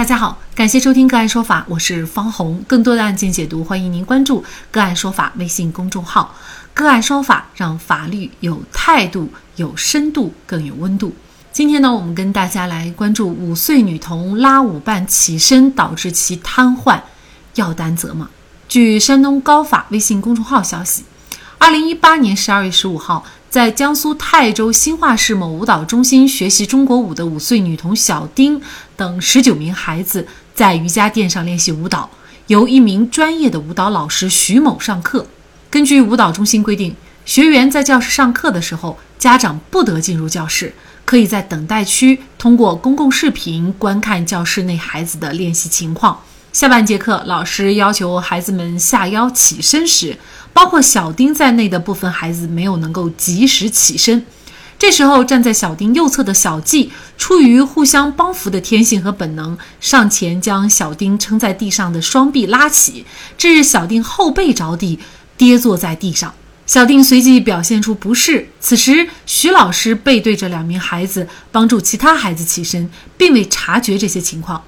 大家好，感谢收听个案说法，我是方红。更多的案件解读，欢迎您关注个案说法微信公众号。个案说法让法律有态度、有深度、更有温度。今天呢，我们跟大家来关注五岁女童拉舞伴起身导致其瘫痪，要担责吗？据山东高法微信公众号消息，二零一八年十二月十五号。在江苏泰州兴化市某舞蹈中心学习中国舞的五岁女童小丁等十九名孩子，在瑜伽垫上练习舞蹈，由一名专业的舞蹈老师徐某上课。根据舞蹈中心规定，学员在教室上课的时候，家长不得进入教室，可以在等待区通过公共视频观看教室内孩子的练习情况。下半节课，老师要求孩子们下腰起身时，包括小丁在内的部分孩子没有能够及时起身。这时候，站在小丁右侧的小季，出于互相帮扶的天性和本能，上前将小丁撑在地上的双臂拉起，致小丁后背着地，跌坐在地上。小丁随即表现出不适。此时，徐老师背对着两名孩子，帮助其他孩子起身，并未察觉这些情况。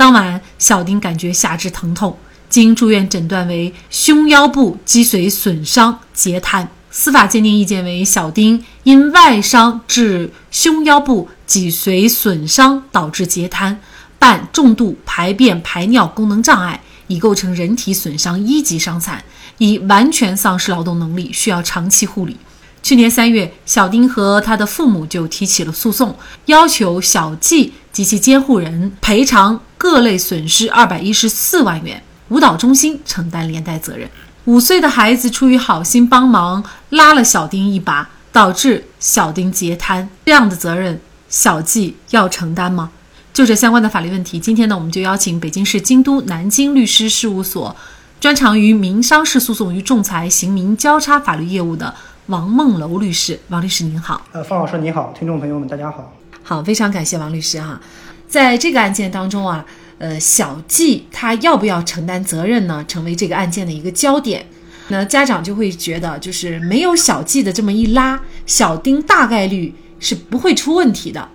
当晚，小丁感觉下肢疼痛，经住院诊断为胸腰部脊髓损伤截瘫。司法鉴定意见为：小丁因外伤致胸腰部脊髓损伤导致截瘫，伴重度排便排尿功能障碍，已构成人体损伤一级伤残，已完全丧失劳动能力，需要长期护理。去年三月，小丁和他的父母就提起了诉讼，要求小季及其监护人赔偿。各类损失二百一十四万元，舞蹈中心承担连带责任。五岁的孩子出于好心帮忙拉了小丁一把，导致小丁截瘫，这样的责任小季要承担吗？就这相关的法律问题，今天呢，我们就邀请北京市京都南京律师事务所，专长于民商事诉讼与仲裁、刑民交叉法律业务的王梦楼律师。王律师您好。呃，方老师你好，听众朋友们大家好。好，非常感谢王律师哈。在这个案件当中啊，呃，小季他要不要承担责任呢？成为这个案件的一个焦点。那家长就会觉得，就是没有小季的这么一拉，小丁大概率是不会出问题的。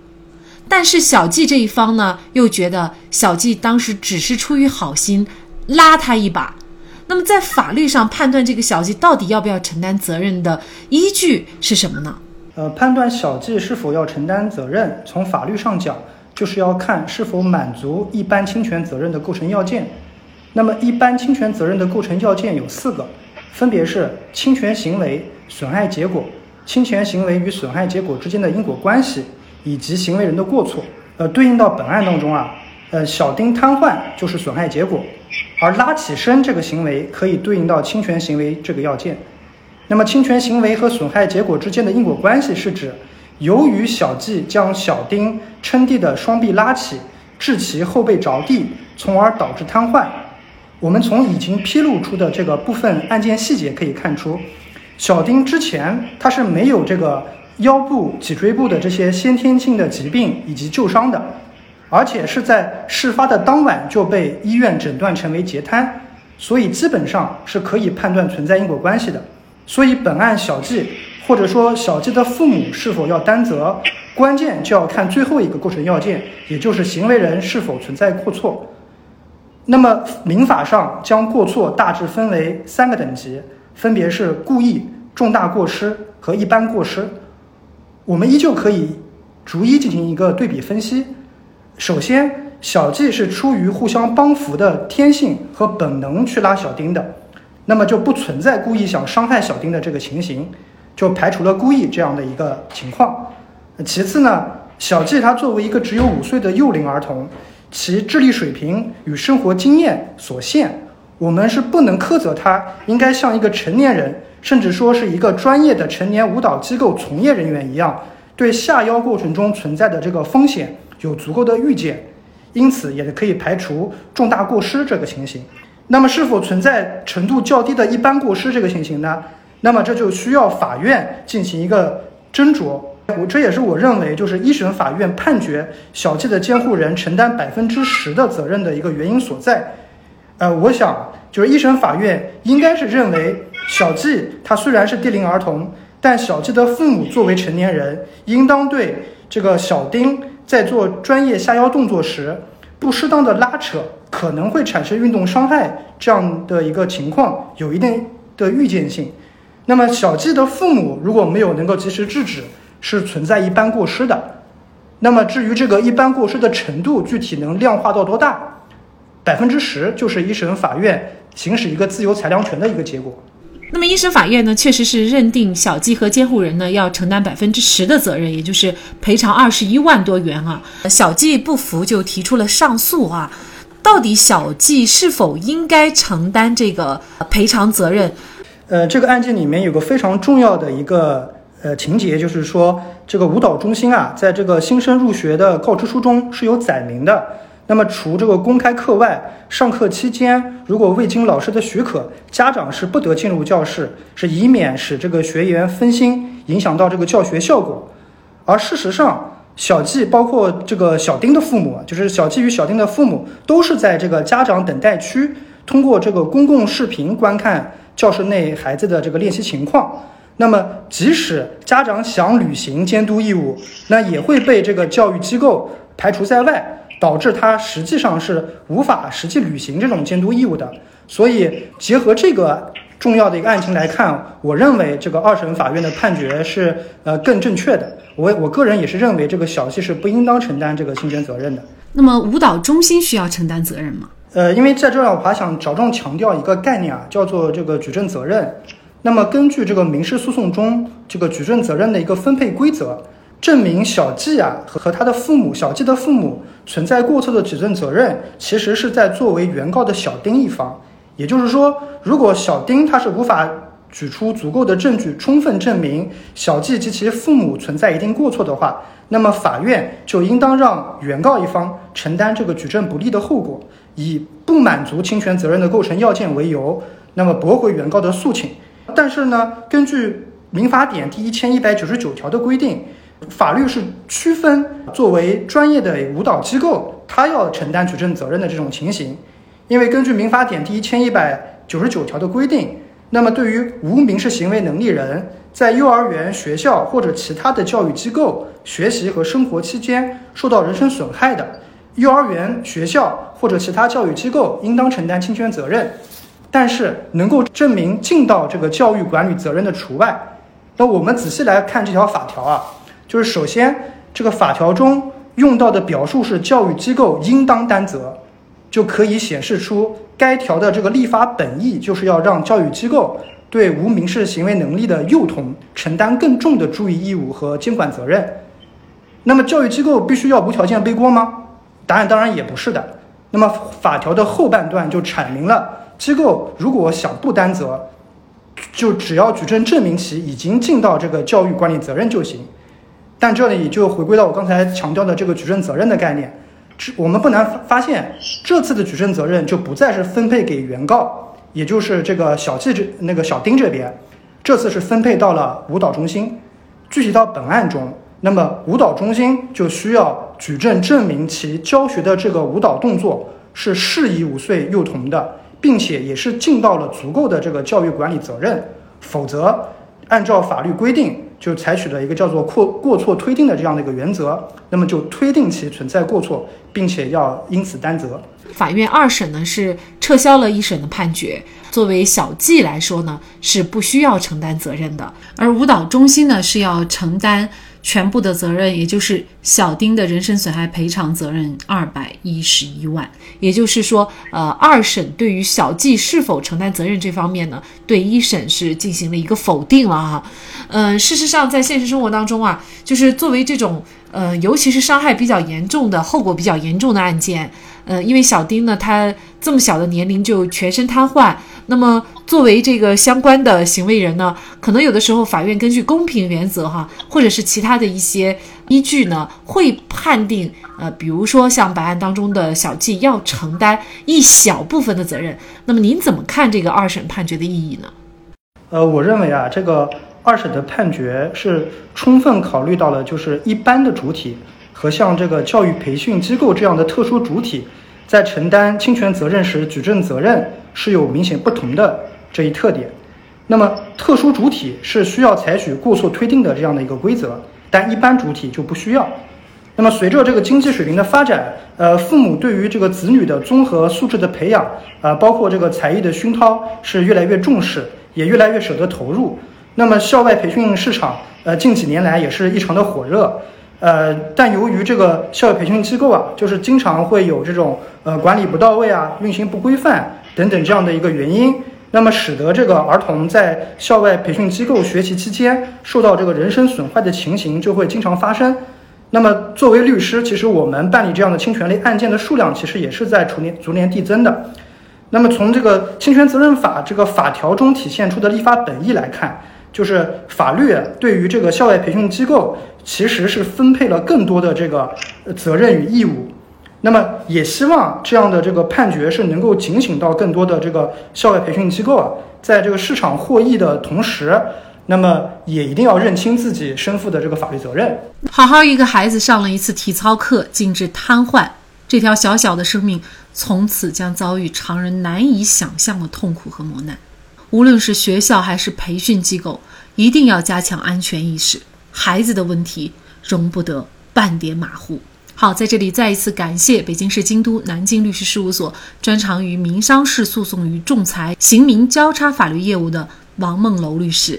但是小季这一方呢，又觉得小季当时只是出于好心拉他一把。那么在法律上判断这个小季到底要不要承担责任的依据是什么呢？呃，判断小季是否要承担责任，从法律上讲。就是要看是否满足一般侵权责任的构成要件。那么，一般侵权责任的构成要件有四个，分别是侵权行为、损害结果、侵权行为与损害结果之间的因果关系，以及行为人的过错。呃，对应到本案当中啊，呃，小丁瘫痪就是损害结果，而拉起身这个行为可以对应到侵权行为这个要件。那么，侵权行为和损害结果之间的因果关系是指。由于小季将小丁撑地的双臂拉起，致其后背着地，从而导致瘫痪。我们从已经披露出的这个部分案件细节可以看出，小丁之前他是没有这个腰部、脊椎部的这些先天性的疾病以及旧伤的，而且是在事发的当晚就被医院诊断成为截瘫，所以基本上是可以判断存在因果关系的。所以本案小季。或者说小季的父母是否要担责，关键就要看最后一个构成要件，也就是行为人是否存在过错。那么民法上将过错大致分为三个等级，分别是故意、重大过失和一般过失。我们依旧可以逐一进行一个对比分析。首先，小季是出于互相帮扶的天性和本能去拉小丁的，那么就不存在故意想伤害小丁的这个情形。就排除了故意这样的一个情况。其次呢，小季他作为一个只有五岁的幼龄儿童，其智力水平与生活经验所限，我们是不能苛责他，应该像一个成年人，甚至说是一个专业的成年舞蹈机构从业人员一样，对下腰过程中存在的这个风险有足够的预见，因此也可以排除重大过失这个情形。那么，是否存在程度较低的一般过失这个情形呢？那么这就需要法院进行一个斟酌，我这也是我认为就是一审法院判决小季的监护人承担百分之十的责任的一个原因所在。呃，我想就是一审法院应该是认为小季他虽然是低龄儿童，但小季的父母作为成年人，应当对这个小丁在做专业下腰动作时，不适当的拉扯可能会产生运动伤害这样的一个情况，有一定的预见性。那么小季的父母如果没有能够及时制止，是存在一般过失的。那么至于这个一般过失的程度，具体能量化到多大，百分之十就是一审法院行使一个自由裁量权的一个结果。那么一审法院呢，确实是认定小季和监护人呢要承担百分之十的责任，也就是赔偿二十一万多元啊。小季不服就提出了上诉啊。到底小季是否应该承担这个赔偿责任？呃，这个案件里面有个非常重要的一个呃情节，就是说这个舞蹈中心啊，在这个新生入学的告知书中是有载明的。那么除这个公开课外，上课期间如果未经老师的许可，家长是不得进入教室，是以免使这个学员分心，影响到这个教学效果。而事实上，小季包括这个小丁的父母，就是小季与小丁的父母，都是在这个家长等待区通过这个公共视频观看教室内孩子的这个练习情况。那么，即使家长想履行监督义务，那也会被这个教育机构排除在外。导致他实际上是无法实际履行这种监督义务的，所以结合这个重要的一个案情来看，我认为这个二审法院的判决是呃更正确的。我我个人也是认为这个小季是不应当承担这个侵权责任的。那么舞蹈中心需要承担责任吗？呃，因为在这儿我还想着重强调一个概念啊，叫做这个举证责任。那么根据这个民事诉讼中这个举证责任的一个分配规则。证明小季啊和和他的父母，小季的父母存在过错的举证责任，其实是在作为原告的小丁一方。也就是说，如果小丁他是无法举出足够的证据，充分证明小季及其父母存在一定过错的话，那么法院就应当让原告一方承担这个举证不利的后果，以不满足侵权责任的构成要件为由，那么驳回原告的诉请。但是呢，根据民法典第一千一百九十九条的规定。法律是区分作为专业的舞蹈机构，他要承担举证责任的这种情形，因为根据民法典第一千一百九十九条的规定，那么对于无民事行为能力人在幼儿园、学校或者其他的教育机构学习和生活期间受到人身损害的，幼儿园、学校或者其他教育机构应当承担侵权责任，但是能够证明尽到这个教育管理责任的除外。那我们仔细来看这条法条啊。就是首先，这个法条中用到的表述是教育机构应当担责，就可以显示出该条的这个立法本意就是要让教育机构对无民事行为能力的幼童承担更重的注意义务和监管责任。那么，教育机构必须要无条件背锅吗？答案当然也不是的。那么，法条的后半段就阐明了，机构如果想不担责，就只要举证证明其已经尽到这个教育管理责任就行。但这里就回归到我刚才强调的这个举证责任的概念，这我们不难发现，这次的举证责任就不再是分配给原告，也就是这个小季这那个小丁这边，这次是分配到了舞蹈中心。具体到本案中，那么舞蹈中心就需要举证证明其教学的这个舞蹈动作是适宜五岁幼童的，并且也是尽到了足够的这个教育管理责任，否则按照法律规定。就采取了一个叫做过过错推定的这样的一个原则，那么就推定其存在过错，并且要因此担责。法院二审呢是撤销了一审的判决，作为小季来说呢是不需要承担责任的，而舞蹈中心呢是要承担。全部的责任，也就是小丁的人身损害赔偿责任二百一十一万。也就是说，呃，二审对于小季是否承担责任这方面呢，对一审是进行了一个否定了哈。嗯，事实上，在现实生活当中啊，就是作为这种呃，尤其是伤害比较严重的、后果比较严重的案件，呃，因为小丁呢，他这么小的年龄就全身瘫痪。那么，作为这个相关的行为人呢，可能有的时候法院根据公平原则哈，或者是其他的一些依据呢，会判定呃，比如说像本案当中的小季要承担一小部分的责任。那么您怎么看这个二审判决的意义呢？呃，我认为啊，这个二审的判决是充分考虑到了就是一般的主体和像这个教育培训机构这样的特殊主体。在承担侵权责任时，举证责任是有明显不同的这一特点。那么，特殊主体是需要采取过错推定的这样的一个规则，但一般主体就不需要。那么随着这个经济水平的发展，呃，父母对于这个子女的综合素质的培养，啊，包括这个才艺的熏陶是越来越重视，也越来越舍得投入。那么校外培训市场，呃，近几年来也是异常的火热。呃，但由于这个校外培训机构啊，就是经常会有这种呃管理不到位啊、运行不规范等等这样的一个原因，那么使得这个儿童在校外培训机构学习期间受到这个人身损坏的情形就会经常发生。那么作为律师，其实我们办理这样的侵权类案件的数量其实也是在逐年逐年递增的。那么从这个侵权责任法这个法条中体现出的立法本意来看。就是法律对于这个校外培训机构，其实是分配了更多的这个责任与义务，那么也希望这样的这个判决是能够警醒到更多的这个校外培训机构啊，在这个市场获益的同时，那么也一定要认清自己身负的这个法律责任。好好一个孩子上了一次体操课，竟致瘫痪，这条小小的生命从此将遭遇常人难以想象的痛苦和磨难。无论是学校还是培训机构，一定要加强安全意识。孩子的问题容不得半点马虎。好，在这里再一次感谢北京市京都南京律师事务所专长于民商事诉讼与仲裁、刑民交叉法律业务的王梦楼律师。